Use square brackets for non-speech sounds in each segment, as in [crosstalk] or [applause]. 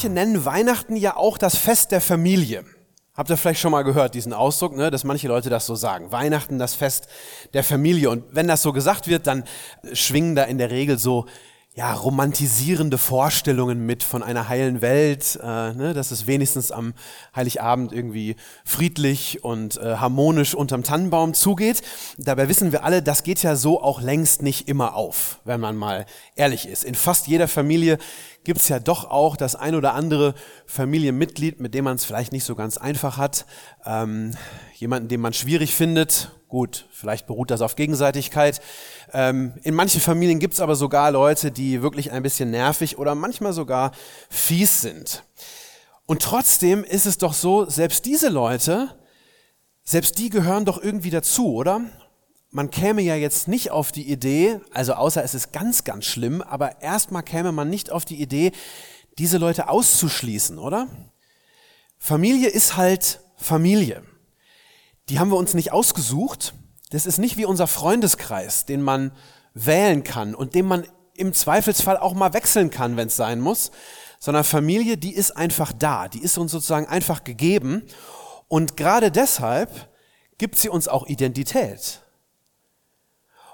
Manche nennen Weihnachten ja auch das Fest der Familie. Habt ihr vielleicht schon mal gehört, diesen Ausdruck, ne, dass manche Leute das so sagen. Weihnachten, das Fest der Familie. Und wenn das so gesagt wird, dann schwingen da in der Regel so ja, romantisierende Vorstellungen mit von einer heilen Welt, äh, ne, dass es wenigstens am Heiligabend irgendwie friedlich und äh, harmonisch unterm Tannenbaum zugeht. Dabei wissen wir alle, das geht ja so auch längst nicht immer auf, wenn man mal ehrlich ist. In fast jeder Familie gibt's ja doch auch das ein oder andere Familienmitglied, mit dem man es vielleicht nicht so ganz einfach hat, ähm, jemanden, den man schwierig findet. Gut, vielleicht beruht das auf Gegenseitigkeit. Ähm, in manchen Familien gibt's aber sogar Leute, die wirklich ein bisschen nervig oder manchmal sogar fies sind. Und trotzdem ist es doch so, selbst diese Leute, selbst die gehören doch irgendwie dazu, oder? Man käme ja jetzt nicht auf die Idee, also außer es ist ganz, ganz schlimm, aber erstmal käme man nicht auf die Idee, diese Leute auszuschließen, oder? Familie ist halt Familie. Die haben wir uns nicht ausgesucht. Das ist nicht wie unser Freundeskreis, den man wählen kann und den man im Zweifelsfall auch mal wechseln kann, wenn es sein muss, sondern Familie, die ist einfach da, die ist uns sozusagen einfach gegeben und gerade deshalb gibt sie uns auch Identität.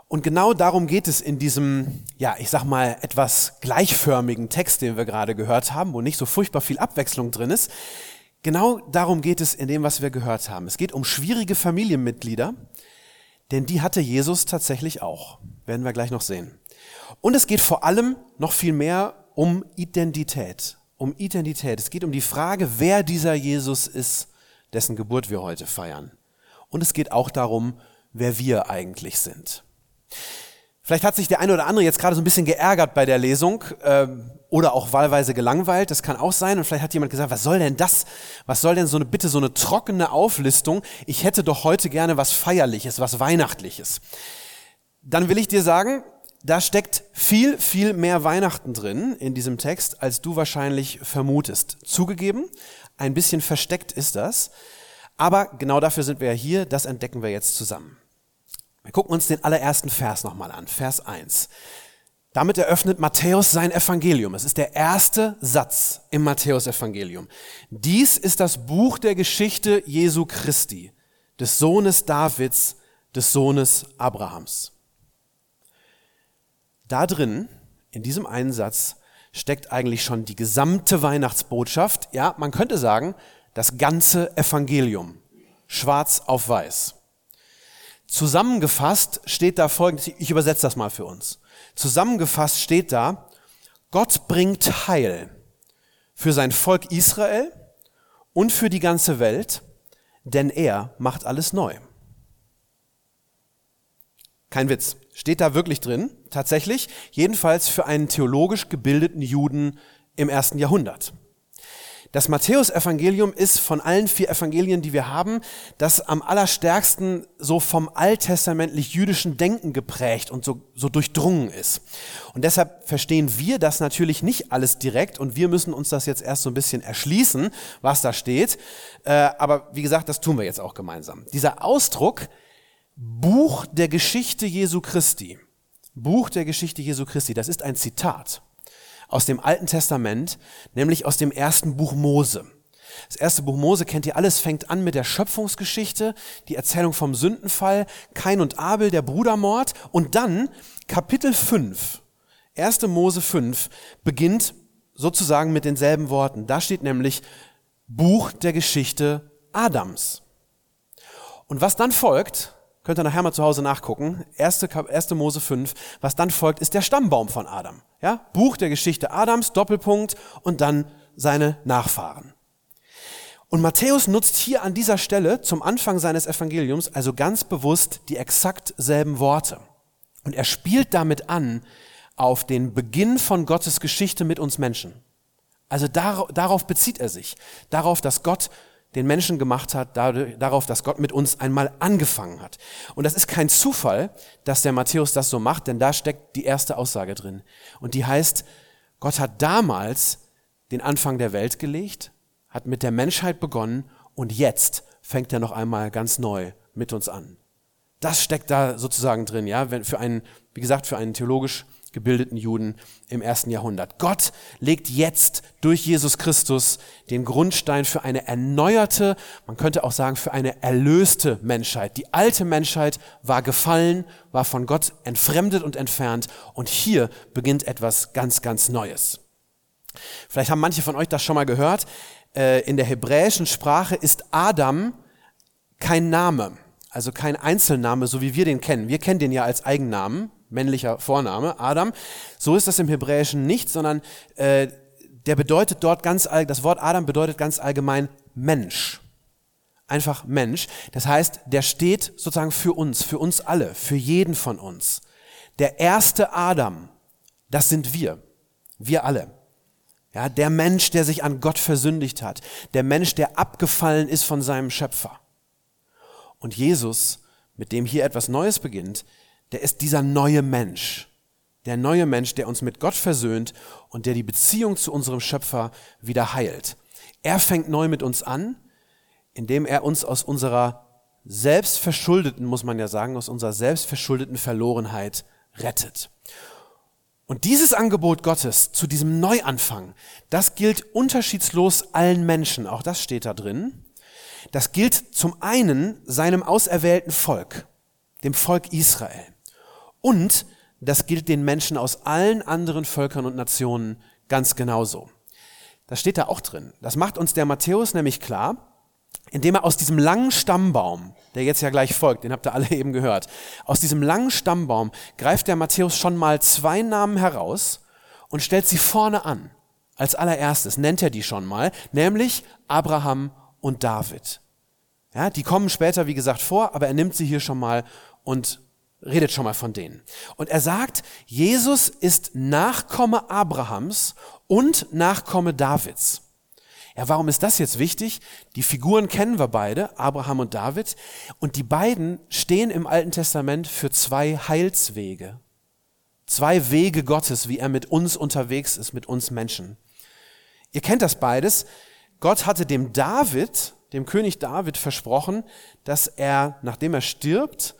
Und genau darum geht es in diesem, ja, ich sag mal, etwas gleichförmigen Text, den wir gerade gehört haben, wo nicht so furchtbar viel Abwechslung drin ist. Genau darum geht es in dem, was wir gehört haben. Es geht um schwierige Familienmitglieder, denn die hatte Jesus tatsächlich auch. Werden wir gleich noch sehen. Und es geht vor allem noch viel mehr um Identität. Um Identität. Es geht um die Frage, wer dieser Jesus ist, dessen Geburt wir heute feiern. Und es geht auch darum, wer wir eigentlich sind. Vielleicht hat sich der eine oder andere jetzt gerade so ein bisschen geärgert bei der Lesung ähm, oder auch wahlweise gelangweilt. Das kann auch sein. Und vielleicht hat jemand gesagt, was soll denn das? Was soll denn so eine bitte so eine trockene Auflistung? Ich hätte doch heute gerne was Feierliches, was Weihnachtliches. Dann will ich dir sagen, da steckt viel, viel mehr Weihnachten drin in diesem Text, als du wahrscheinlich vermutest. Zugegeben, ein bisschen versteckt ist das. Aber genau dafür sind wir ja hier. Das entdecken wir jetzt zusammen. Wir gucken uns den allerersten Vers nochmal an, Vers 1. Damit eröffnet Matthäus sein Evangelium. Es ist der erste Satz im Matthäus-Evangelium. Dies ist das Buch der Geschichte Jesu Christi, des Sohnes Davids, des Sohnes Abrahams. Da drin, in diesem einen Satz, steckt eigentlich schon die gesamte Weihnachtsbotschaft. Ja, man könnte sagen, das ganze Evangelium. Schwarz auf weiß. Zusammengefasst steht da folgendes, ich übersetze das mal für uns. Zusammengefasst steht da, Gott bringt Heil für sein Volk Israel und für die ganze Welt, denn er macht alles neu. Kein Witz, steht da wirklich drin, tatsächlich, jedenfalls für einen theologisch gebildeten Juden im ersten Jahrhundert. Das Matthäusevangelium ist von allen vier Evangelien, die wir haben, das am allerstärksten so vom alttestamentlich-jüdischen Denken geprägt und so, so durchdrungen ist. Und deshalb verstehen wir das natürlich nicht alles direkt und wir müssen uns das jetzt erst so ein bisschen erschließen, was da steht. Äh, aber wie gesagt, das tun wir jetzt auch gemeinsam. Dieser Ausdruck Buch der Geschichte Jesu Christi, Buch der Geschichte Jesu Christi, das ist ein Zitat aus dem Alten Testament, nämlich aus dem ersten Buch Mose. Das erste Buch Mose kennt ihr alles, fängt an mit der Schöpfungsgeschichte, die Erzählung vom Sündenfall, Kain und Abel, der Brudermord und dann Kapitel 5, 1. Mose 5, beginnt sozusagen mit denselben Worten. Da steht nämlich Buch der Geschichte Adams. Und was dann folgt, könnt ihr nachher mal zu Hause nachgucken, 1. 1. Mose 5, was dann folgt, ist der Stammbaum von Adam. Ja? Buch der Geschichte Adams, Doppelpunkt und dann seine Nachfahren. Und Matthäus nutzt hier an dieser Stelle zum Anfang seines Evangeliums also ganz bewusst die exakt selben Worte. Und er spielt damit an auf den Beginn von Gottes Geschichte mit uns Menschen. Also darauf bezieht er sich. Darauf, dass Gott den Menschen gemacht hat, darauf, dass Gott mit uns einmal angefangen hat. Und das ist kein Zufall, dass der Matthäus das so macht, denn da steckt die erste Aussage drin. Und die heißt, Gott hat damals den Anfang der Welt gelegt, hat mit der Menschheit begonnen und jetzt fängt er noch einmal ganz neu mit uns an. Das steckt da sozusagen drin, ja, für einen, wie gesagt, für einen theologisch gebildeten Juden im ersten Jahrhundert. Gott legt jetzt durch Jesus Christus den Grundstein für eine erneuerte, man könnte auch sagen, für eine erlöste Menschheit. Die alte Menschheit war gefallen, war von Gott entfremdet und entfernt und hier beginnt etwas ganz, ganz Neues. Vielleicht haben manche von euch das schon mal gehört. Äh, in der hebräischen Sprache ist Adam kein Name, also kein Einzelname, so wie wir den kennen. Wir kennen den ja als Eigennamen, männlicher Vorname, Adam. So ist das im Hebräischen nicht, sondern äh, der bedeutet dort ganz das Wort Adam bedeutet ganz allgemein Mensch. Einfach Mensch. Das heißt, der steht sozusagen für uns, für uns alle, für jeden von uns. Der erste Adam, das sind wir. Wir alle. Ja, der Mensch, der sich an Gott versündigt hat. Der Mensch, der abgefallen ist von seinem Schöpfer. Und Jesus, mit dem hier etwas Neues beginnt, der ist dieser neue Mensch. Der neue Mensch, der uns mit Gott versöhnt und der die Beziehung zu unserem Schöpfer wieder heilt. Er fängt neu mit uns an, indem er uns aus unserer selbstverschuldeten, muss man ja sagen, aus unserer selbstverschuldeten Verlorenheit rettet. Und dieses Angebot Gottes zu diesem Neuanfang, das gilt unterschiedslos allen Menschen, auch das steht da drin. Das gilt zum einen seinem auserwählten Volk, dem Volk Israel. Und das gilt den Menschen aus allen anderen Völkern und Nationen ganz genauso. Das steht da auch drin. Das macht uns der Matthäus nämlich klar, indem er aus diesem langen Stammbaum, der jetzt ja gleich folgt, den habt ihr alle [laughs] eben gehört, aus diesem langen Stammbaum greift der Matthäus schon mal zwei Namen heraus und stellt sie vorne an. Als allererstes nennt er die schon mal, nämlich Abraham und David. Ja, die kommen später, wie gesagt, vor, aber er nimmt sie hier schon mal und redet schon mal von denen. Und er sagt, Jesus ist Nachkomme Abrahams und Nachkomme Davids. Ja, warum ist das jetzt wichtig? Die Figuren kennen wir beide, Abraham und David, und die beiden stehen im Alten Testament für zwei Heilswege. Zwei Wege Gottes, wie er mit uns unterwegs ist, mit uns Menschen. Ihr kennt das beides. Gott hatte dem David, dem König David versprochen, dass er, nachdem er stirbt,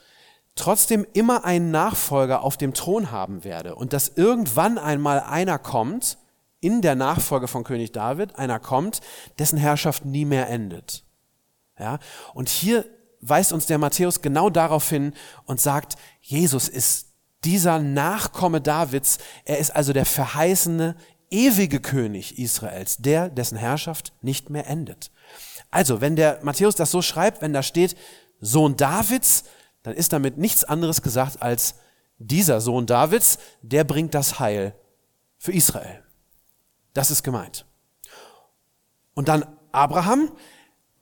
trotzdem immer einen Nachfolger auf dem Thron haben werde und dass irgendwann einmal einer kommt, in der Nachfolge von König David, einer kommt, dessen Herrschaft nie mehr endet. Ja? Und hier weist uns der Matthäus genau darauf hin und sagt, Jesus ist dieser Nachkomme Davids, er ist also der verheißene, ewige König Israels, der, dessen Herrschaft nicht mehr endet. Also, wenn der Matthäus das so schreibt, wenn da steht, Sohn Davids, dann ist damit nichts anderes gesagt als dieser Sohn Davids, der bringt das Heil für Israel. Das ist gemeint. Und dann Abraham.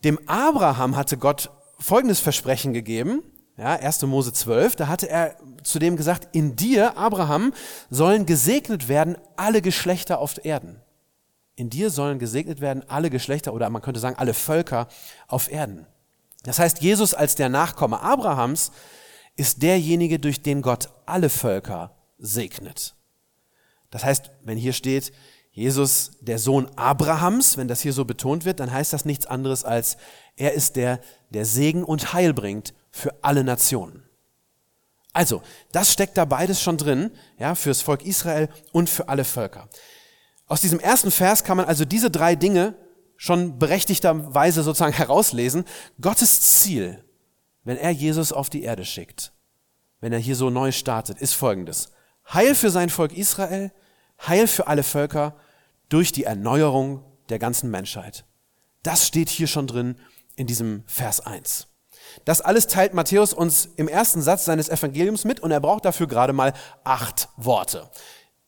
Dem Abraham hatte Gott folgendes Versprechen gegeben. Ja, 1. Mose 12, da hatte er zu dem gesagt, in dir, Abraham, sollen gesegnet werden alle Geschlechter auf Erden. In dir sollen gesegnet werden alle Geschlechter oder man könnte sagen alle Völker auf Erden. Das heißt, Jesus als der Nachkomme Abrahams ist derjenige, durch den Gott alle Völker segnet. Das heißt, wenn hier steht, Jesus der Sohn Abrahams, wenn das hier so betont wird, dann heißt das nichts anderes als, er ist der, der Segen und Heil bringt für alle Nationen. Also, das steckt da beides schon drin, ja, fürs Volk Israel und für alle Völker. Aus diesem ersten Vers kann man also diese drei Dinge schon berechtigterweise sozusagen herauslesen. Gottes Ziel, wenn er Jesus auf die Erde schickt, wenn er hier so neu startet, ist folgendes. Heil für sein Volk Israel, Heil für alle Völker durch die Erneuerung der ganzen Menschheit. Das steht hier schon drin in diesem Vers 1. Das alles teilt Matthäus uns im ersten Satz seines Evangeliums mit und er braucht dafür gerade mal acht Worte.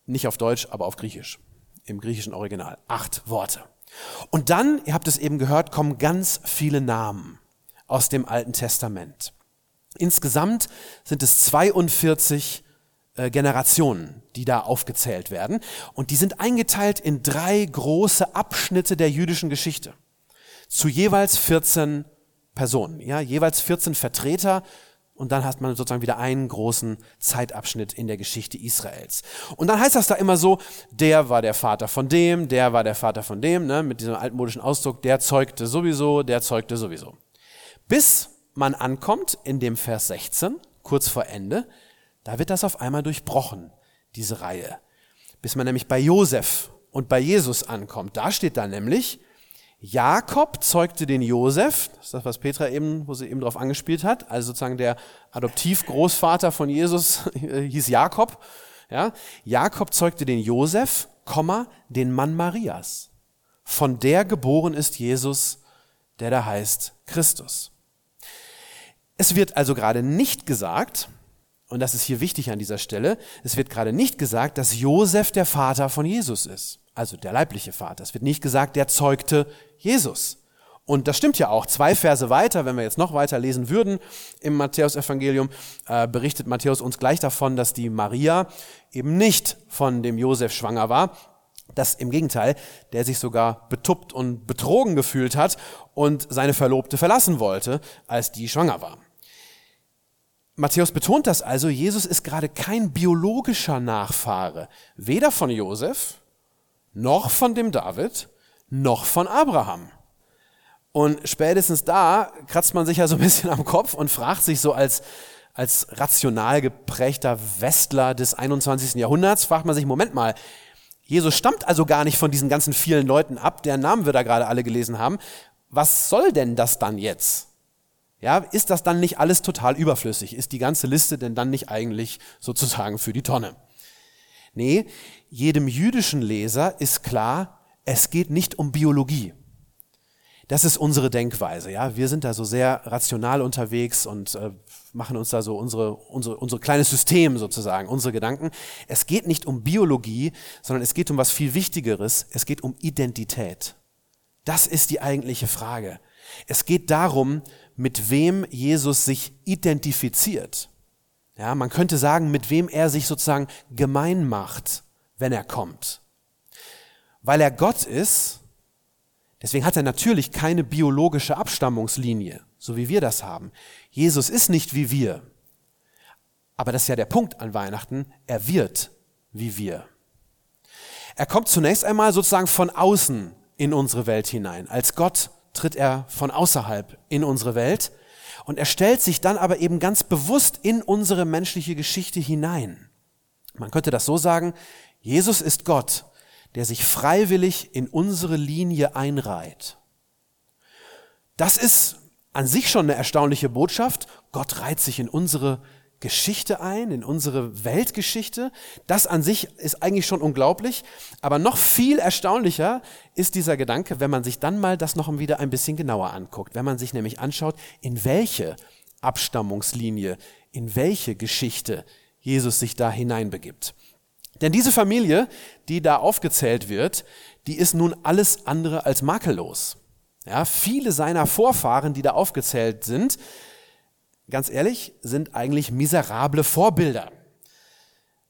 Nicht auf Deutsch, aber auf Griechisch. Im griechischen Original. Acht Worte. Und dann, ihr habt es eben gehört, kommen ganz viele Namen aus dem Alten Testament. Insgesamt sind es 42 äh, Generationen, die da aufgezählt werden. Und die sind eingeteilt in drei große Abschnitte der jüdischen Geschichte. Zu jeweils 14 Personen, ja, jeweils 14 Vertreter und dann hat man sozusagen wieder einen großen Zeitabschnitt in der Geschichte Israels. Und dann heißt das da immer so, der war der Vater von dem, der war der Vater von dem, ne, mit diesem altmodischen Ausdruck, der zeugte sowieso, der zeugte sowieso. Bis man ankommt in dem Vers 16, kurz vor Ende, da wird das auf einmal durchbrochen, diese Reihe. Bis man nämlich bei Josef und bei Jesus ankommt. Da steht da nämlich, Jakob zeugte den Josef, das ist das, was Petra eben, wo sie eben drauf angespielt hat, also sozusagen der Adoptivgroßvater von Jesus [laughs] hieß Jakob. Ja, Jakob zeugte den Josef, Komma, den Mann Marias. Von der geboren ist Jesus, der da heißt Christus. Es wird also gerade nicht gesagt, und das ist hier wichtig an dieser Stelle, es wird gerade nicht gesagt, dass Josef der Vater von Jesus ist also der leibliche Vater. Es wird nicht gesagt, der zeugte Jesus. Und das stimmt ja auch. Zwei Verse weiter, wenn wir jetzt noch weiter lesen würden im Matthäusevangelium, äh, berichtet Matthäus uns gleich davon, dass die Maria eben nicht von dem Josef schwanger war, dass im Gegenteil, der sich sogar betuppt und betrogen gefühlt hat und seine Verlobte verlassen wollte, als die schwanger war. Matthäus betont das also, Jesus ist gerade kein biologischer Nachfahre, weder von Josef noch von dem David, noch von Abraham. Und spätestens da kratzt man sich ja so ein bisschen am Kopf und fragt sich so als, als rational geprägter Westler des 21. Jahrhunderts, fragt man sich, Moment mal, Jesus stammt also gar nicht von diesen ganzen vielen Leuten ab, deren Namen wir da gerade alle gelesen haben. Was soll denn das dann jetzt? Ja, ist das dann nicht alles total überflüssig? Ist die ganze Liste denn dann nicht eigentlich sozusagen für die Tonne? Nee, jedem jüdischen Leser ist klar, es geht nicht um Biologie. Das ist unsere Denkweise, ja. Wir sind da so sehr rational unterwegs und äh, machen uns da so unsere, unsere, unser kleines System sozusagen, unsere Gedanken. Es geht nicht um Biologie, sondern es geht um was viel Wichtigeres. Es geht um Identität. Das ist die eigentliche Frage. Es geht darum, mit wem Jesus sich identifiziert. Ja, man könnte sagen, mit wem er sich sozusagen gemein macht, wenn er kommt. Weil er Gott ist, deswegen hat er natürlich keine biologische Abstammungslinie, so wie wir das haben. Jesus ist nicht wie wir. Aber das ist ja der Punkt an Weihnachten, er wird wie wir. Er kommt zunächst einmal sozusagen von außen in unsere Welt hinein. Als Gott tritt er von außerhalb in unsere Welt und er stellt sich dann aber eben ganz bewusst in unsere menschliche Geschichte hinein. Man könnte das so sagen, Jesus ist Gott, der sich freiwillig in unsere Linie einreiht. Das ist an sich schon eine erstaunliche Botschaft. Gott reiht sich in unsere Geschichte ein, in unsere Weltgeschichte. Das an sich ist eigentlich schon unglaublich. Aber noch viel erstaunlicher ist dieser Gedanke, wenn man sich dann mal das noch wieder ein bisschen genauer anguckt. Wenn man sich nämlich anschaut, in welche Abstammungslinie, in welche Geschichte Jesus sich da hineinbegibt. Denn diese Familie, die da aufgezählt wird, die ist nun alles andere als makellos. Ja, viele seiner Vorfahren, die da aufgezählt sind, ganz ehrlich, sind eigentlich miserable Vorbilder.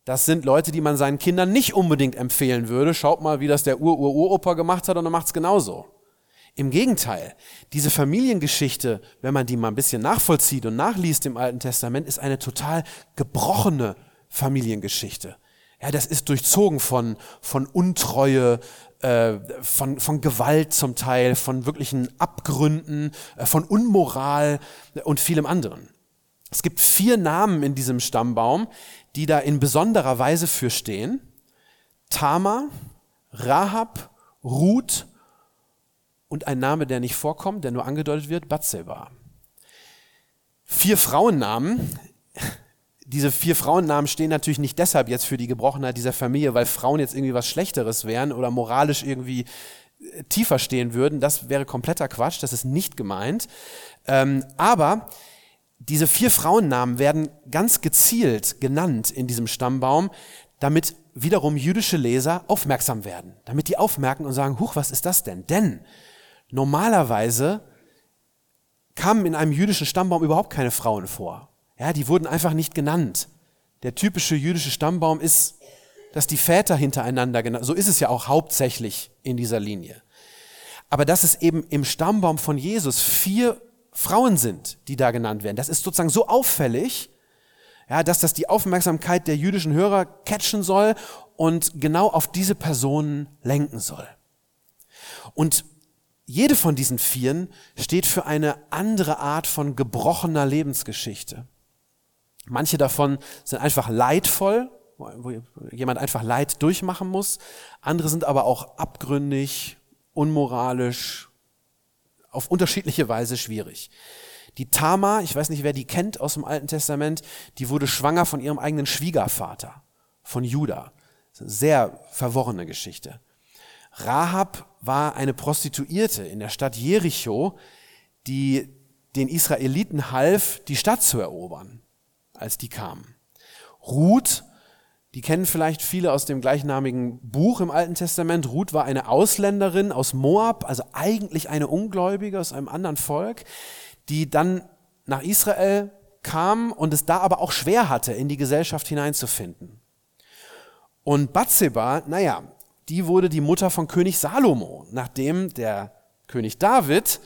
Das sind Leute, die man seinen Kindern nicht unbedingt empfehlen würde. Schaut mal, wie das der Ur-Ur-Uropa gemacht hat und er macht es genauso. Im Gegenteil, diese Familiengeschichte, wenn man die mal ein bisschen nachvollzieht und nachliest im Alten Testament, ist eine total gebrochene Familiengeschichte. Ja, das ist durchzogen von, von Untreue, äh, von, von Gewalt zum Teil, von wirklichen Abgründen, äh, von Unmoral und vielem anderen. Es gibt vier Namen in diesem Stammbaum, die da in besonderer Weise für stehen. Tama, Rahab, Ruth und ein Name, der nicht vorkommt, der nur angedeutet wird, Batseba. Vier Frauennamen, diese vier Frauennamen stehen natürlich nicht deshalb jetzt für die Gebrochenheit dieser Familie, weil Frauen jetzt irgendwie was Schlechteres wären oder moralisch irgendwie äh, tiefer stehen würden. Das wäre kompletter Quatsch, das ist nicht gemeint. Ähm, aber diese vier Frauennamen werden ganz gezielt genannt in diesem Stammbaum, damit wiederum jüdische Leser aufmerksam werden, damit die aufmerken und sagen, huch, was ist das denn? Denn normalerweise kamen in einem jüdischen Stammbaum überhaupt keine Frauen vor. Ja, die wurden einfach nicht genannt. der typische jüdische Stammbaum ist, dass die Väter hintereinander genannt, so ist es ja auch hauptsächlich in dieser Linie. Aber dass es eben im Stammbaum von Jesus vier Frauen sind, die da genannt werden, das ist sozusagen so auffällig, ja, dass das die Aufmerksamkeit der jüdischen Hörer catchen soll und genau auf diese Personen lenken soll. Und jede von diesen Vieren steht für eine andere Art von gebrochener Lebensgeschichte. Manche davon sind einfach leidvoll, wo jemand einfach Leid durchmachen muss. Andere sind aber auch abgründig, unmoralisch, auf unterschiedliche Weise schwierig. Die Tama, ich weiß nicht, wer die kennt aus dem Alten Testament, die wurde schwanger von ihrem eigenen Schwiegervater, von Judah. Sehr verworrene Geschichte. Rahab war eine Prostituierte in der Stadt Jericho, die den Israeliten half, die Stadt zu erobern, als die kamen. Ruth, die kennen vielleicht viele aus dem gleichnamigen Buch im Alten Testament. Ruth war eine Ausländerin aus Moab, also eigentlich eine Ungläubige aus einem anderen Volk, die dann nach Israel kam und es da aber auch schwer hatte, in die Gesellschaft hineinzufinden. Und Bathseba, naja, die wurde die Mutter von König Salomo, nachdem der König David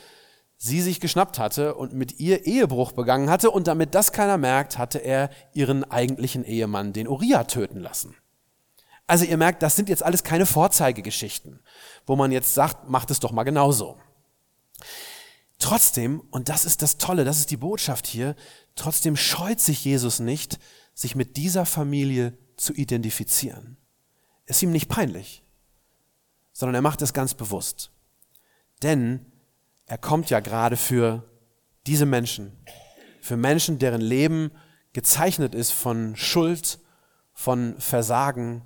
sie sich geschnappt hatte und mit ihr Ehebruch begangen hatte und damit das keiner merkt, hatte er ihren eigentlichen Ehemann, den Uriah, töten lassen. Also ihr merkt, das sind jetzt alles keine Vorzeigegeschichten, wo man jetzt sagt, macht es doch mal genauso. Trotzdem, und das ist das Tolle, das ist die Botschaft hier, trotzdem scheut sich Jesus nicht, sich mit dieser Familie zu identifizieren. Ist ihm nicht peinlich sondern er macht es ganz bewusst. Denn er kommt ja gerade für diese Menschen, für Menschen, deren Leben gezeichnet ist von Schuld, von Versagen,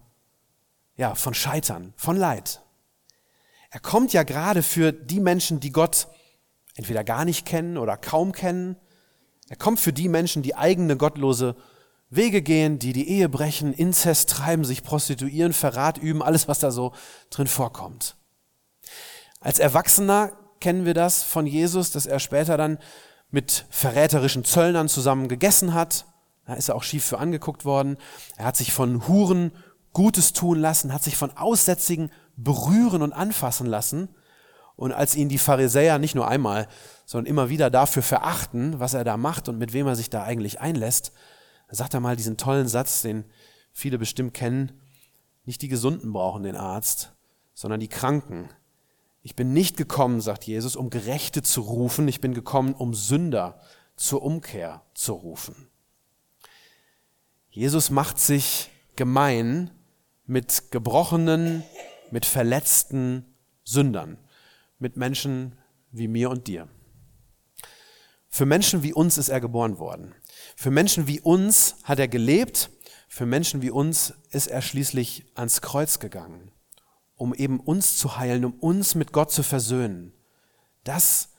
ja, von Scheitern, von Leid. Er kommt ja gerade für die Menschen, die Gott entweder gar nicht kennen oder kaum kennen. Er kommt für die Menschen, die eigene gottlose Wege gehen, die die Ehe brechen, Inzest treiben, sich prostituieren, Verrat üben, alles, was da so drin vorkommt. Als Erwachsener kennen wir das von Jesus, dass er später dann mit verräterischen Zöllnern zusammen gegessen hat. Da ist er auch schief für angeguckt worden. Er hat sich von Huren Gutes tun lassen, hat sich von Aussätzigen berühren und anfassen lassen. Und als ihn die Pharisäer nicht nur einmal, sondern immer wieder dafür verachten, was er da macht und mit wem er sich da eigentlich einlässt, sagt er mal diesen tollen Satz, den viele bestimmt kennen, nicht die Gesunden brauchen den Arzt, sondern die Kranken. Ich bin nicht gekommen, sagt Jesus, um Gerechte zu rufen, ich bin gekommen, um Sünder zur Umkehr zu rufen. Jesus macht sich gemein mit gebrochenen, mit verletzten Sündern, mit Menschen wie mir und dir. Für Menschen wie uns ist er geboren worden. Für Menschen wie uns hat er gelebt, für Menschen wie uns ist er schließlich ans Kreuz gegangen, um eben uns zu heilen, um uns mit Gott zu versöhnen. Das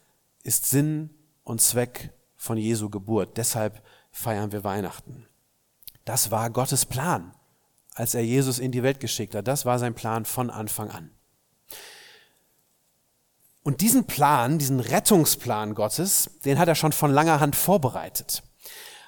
ist Sinn und Zweck von Jesu Geburt. Deshalb feiern wir Weihnachten. Das war Gottes Plan, als er Jesus in die Welt geschickt hat. Das war sein Plan von Anfang an. Und diesen Plan, diesen Rettungsplan Gottes, den hat er schon von langer Hand vorbereitet.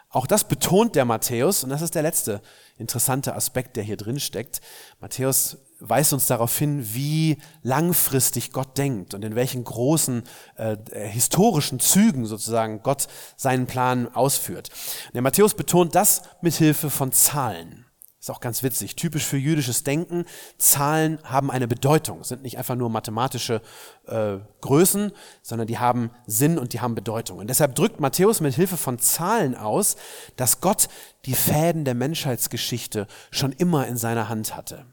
Auch das betont der Matthäus und das ist der letzte interessante Aspekt, der hier drin steckt. Matthäus weist uns darauf hin, wie langfristig Gott denkt und in welchen großen äh, historischen Zügen sozusagen Gott seinen Plan ausführt. Der Matthäus betont das mit Hilfe von Zahlen. Ist auch ganz witzig. Typisch für jüdisches Denken. Zahlen haben eine Bedeutung, sind nicht einfach nur mathematische äh, Größen, sondern die haben Sinn und die haben Bedeutung. Und deshalb drückt Matthäus mit Hilfe von Zahlen aus, dass Gott die Fäden der Menschheitsgeschichte schon immer in seiner Hand hatte.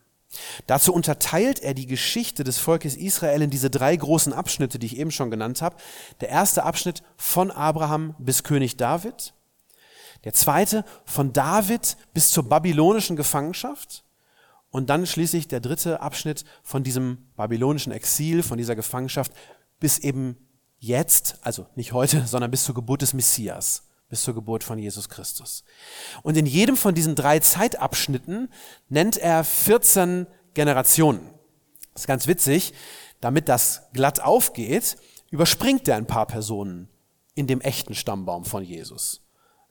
Dazu unterteilt er die Geschichte des Volkes Israel in diese drei großen Abschnitte, die ich eben schon genannt habe. Der erste Abschnitt von Abraham bis König David. Der zweite von David bis zur babylonischen Gefangenschaft. Und dann schließlich der dritte Abschnitt von diesem babylonischen Exil, von dieser Gefangenschaft bis eben jetzt, also nicht heute, [laughs] sondern bis zur Geburt des Messias, bis zur Geburt von Jesus Christus. Und in jedem von diesen drei Zeitabschnitten nennt er 14 Generationen. Das ist ganz witzig. Damit das glatt aufgeht, überspringt er ein paar Personen in dem echten Stammbaum von Jesus.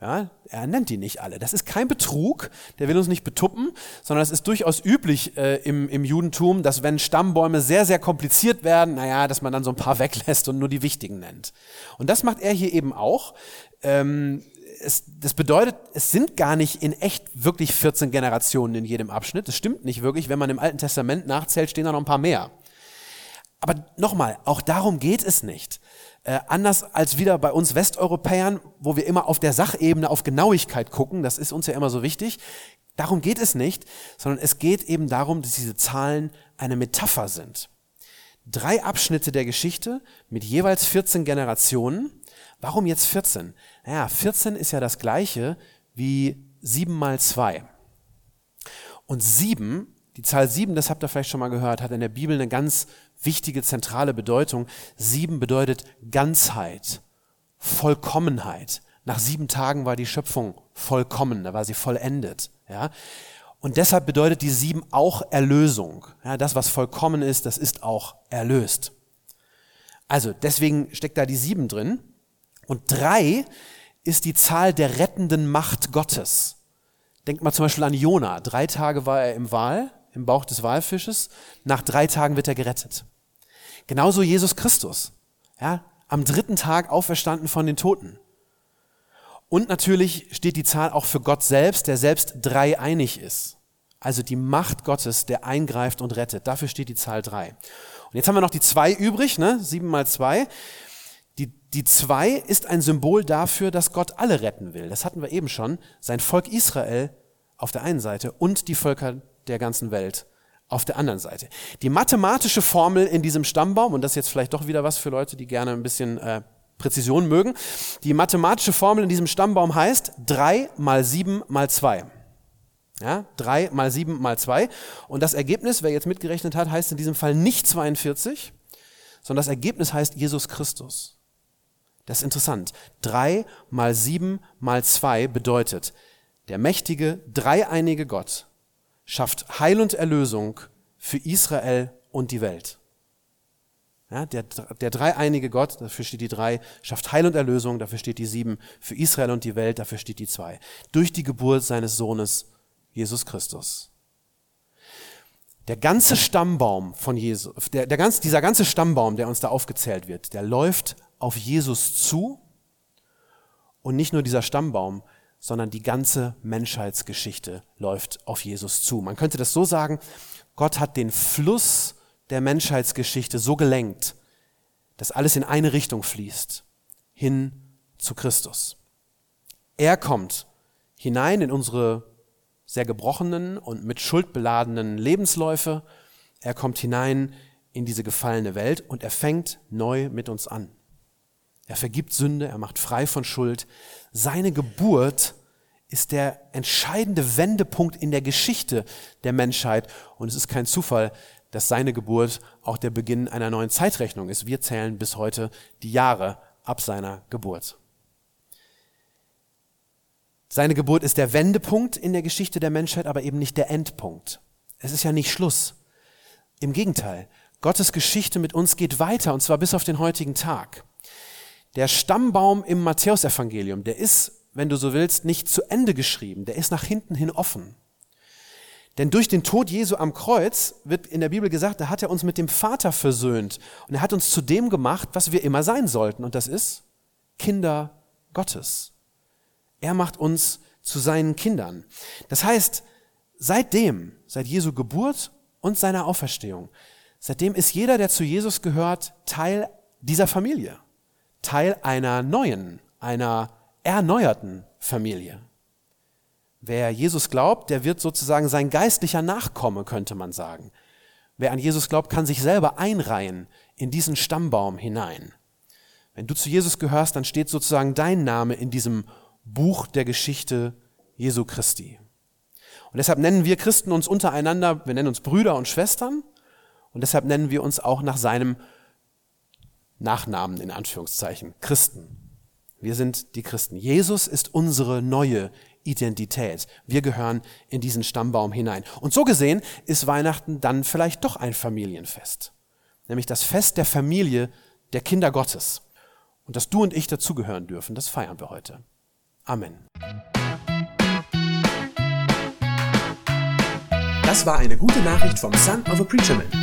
Ja, er nennt die nicht alle. Das ist kein Betrug, der will uns nicht betuppen, sondern es ist durchaus üblich äh, im, im Judentum, dass wenn Stammbäume sehr, sehr kompliziert werden, naja, dass man dann so ein paar [laughs] weglässt und nur die wichtigen nennt. Und das macht er hier eben auch. Ähm, es, das bedeutet, es sind gar nicht in echt wirklich 14 Generationen in jedem Abschnitt. Das stimmt nicht wirklich. Wenn man im Alten Testament nachzählt, stehen da noch ein paar mehr. Aber nochmal, auch darum geht es nicht. Äh, anders als wieder bei uns Westeuropäern, wo wir immer auf der Sachebene auf Genauigkeit gucken, das ist uns ja immer so wichtig. Darum geht es nicht, sondern es geht eben darum, dass diese Zahlen eine Metapher sind. Drei Abschnitte der Geschichte mit jeweils 14 Generationen. Warum jetzt 14? Naja, 14 ist ja das gleiche wie 7 mal 2. Und 7, die Zahl 7, das habt ihr vielleicht schon mal gehört, hat in der Bibel eine ganz wichtige zentrale Bedeutung. Sieben bedeutet Ganzheit, Vollkommenheit. Nach sieben Tagen war die Schöpfung vollkommen, da war sie vollendet. Ja? Und deshalb bedeutet die sieben auch Erlösung. Ja, das, was vollkommen ist, das ist auch erlöst. Also deswegen steckt da die sieben drin. Und drei ist die Zahl der rettenden Macht Gottes. Denkt mal zum Beispiel an Jona. Drei Tage war er im Wal, im Bauch des Walfisches. Nach drei Tagen wird er gerettet. Genauso Jesus Christus. Ja, am dritten Tag auferstanden von den Toten. Und natürlich steht die Zahl auch für Gott selbst, der selbst dreieinig ist. Also die Macht Gottes, der eingreift und rettet. Dafür steht die Zahl drei. Und jetzt haben wir noch die zwei übrig, ne? Sieben mal zwei. Die, die zwei ist ein Symbol dafür, dass Gott alle retten will. Das hatten wir eben schon. Sein Volk Israel auf der einen Seite und die Völker der ganzen Welt auf der anderen Seite. Die mathematische Formel in diesem Stammbaum, und das ist jetzt vielleicht doch wieder was für Leute, die gerne ein bisschen äh, Präzision mögen, die mathematische Formel in diesem Stammbaum heißt 3 mal 7 mal 2. Ja, 3 mal 7 mal 2. Und das Ergebnis, wer jetzt mitgerechnet hat, heißt in diesem Fall nicht 42, sondern das Ergebnis heißt Jesus Christus. Das ist interessant. 3 mal 7 mal 2 bedeutet, der mächtige, dreieinige Gott schafft Heil und Erlösung für Israel und die Welt. Ja, der, der dreieinige Gott, dafür steht die drei, schafft Heil und Erlösung, dafür steht die sieben, für Israel und die Welt, dafür steht die zwei. Durch die Geburt seines Sohnes Jesus Christus. Der ganze Stammbaum von Jesus, der, der ganz, dieser ganze Stammbaum, der uns da aufgezählt wird, der läuft auf Jesus zu. Und nicht nur dieser Stammbaum, sondern die ganze Menschheitsgeschichte läuft auf Jesus zu. Man könnte das so sagen, Gott hat den Fluss der Menschheitsgeschichte so gelenkt, dass alles in eine Richtung fließt, hin zu Christus. Er kommt hinein in unsere sehr gebrochenen und mit Schuld beladenen Lebensläufe. Er kommt hinein in diese gefallene Welt und er fängt neu mit uns an. Er vergibt Sünde, er macht frei von Schuld. Seine Geburt ist der entscheidende Wendepunkt in der Geschichte der Menschheit. Und es ist kein Zufall, dass seine Geburt auch der Beginn einer neuen Zeitrechnung ist. Wir zählen bis heute die Jahre ab seiner Geburt. Seine Geburt ist der Wendepunkt in der Geschichte der Menschheit, aber eben nicht der Endpunkt. Es ist ja nicht Schluss. Im Gegenteil, Gottes Geschichte mit uns geht weiter, und zwar bis auf den heutigen Tag. Der Stammbaum im Matthäusevangelium, der ist, wenn du so willst, nicht zu Ende geschrieben, der ist nach hinten hin offen. Denn durch den Tod Jesu am Kreuz wird in der Bibel gesagt, da hat er uns mit dem Vater versöhnt und er hat uns zu dem gemacht, was wir immer sein sollten, und das ist Kinder Gottes. Er macht uns zu seinen Kindern. Das heißt, seitdem, seit Jesu Geburt und seiner Auferstehung, seitdem ist jeder, der zu Jesus gehört, Teil dieser Familie. Teil einer neuen, einer erneuerten Familie. Wer Jesus glaubt, der wird sozusagen sein geistlicher Nachkomme, könnte man sagen. Wer an Jesus glaubt, kann sich selber einreihen in diesen Stammbaum hinein. Wenn du zu Jesus gehörst, dann steht sozusagen dein Name in diesem Buch der Geschichte Jesu Christi. Und deshalb nennen wir Christen uns untereinander, wir nennen uns Brüder und Schwestern und deshalb nennen wir uns auch nach seinem Nachnamen in Anführungszeichen, Christen. Wir sind die Christen. Jesus ist unsere neue Identität. Wir gehören in diesen Stammbaum hinein. Und so gesehen ist Weihnachten dann vielleicht doch ein Familienfest. Nämlich das Fest der Familie der Kinder Gottes. Und dass du und ich dazugehören dürfen, das feiern wir heute. Amen. Das war eine gute Nachricht vom Son of a Preacher Man.